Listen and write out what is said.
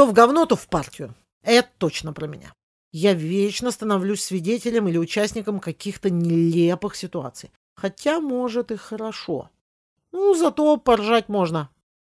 То в говно, то в партию. Это точно про меня. Я вечно становлюсь свидетелем или участником каких-то нелепых ситуаций. Хотя, может, и хорошо. Ну, зато поржать можно.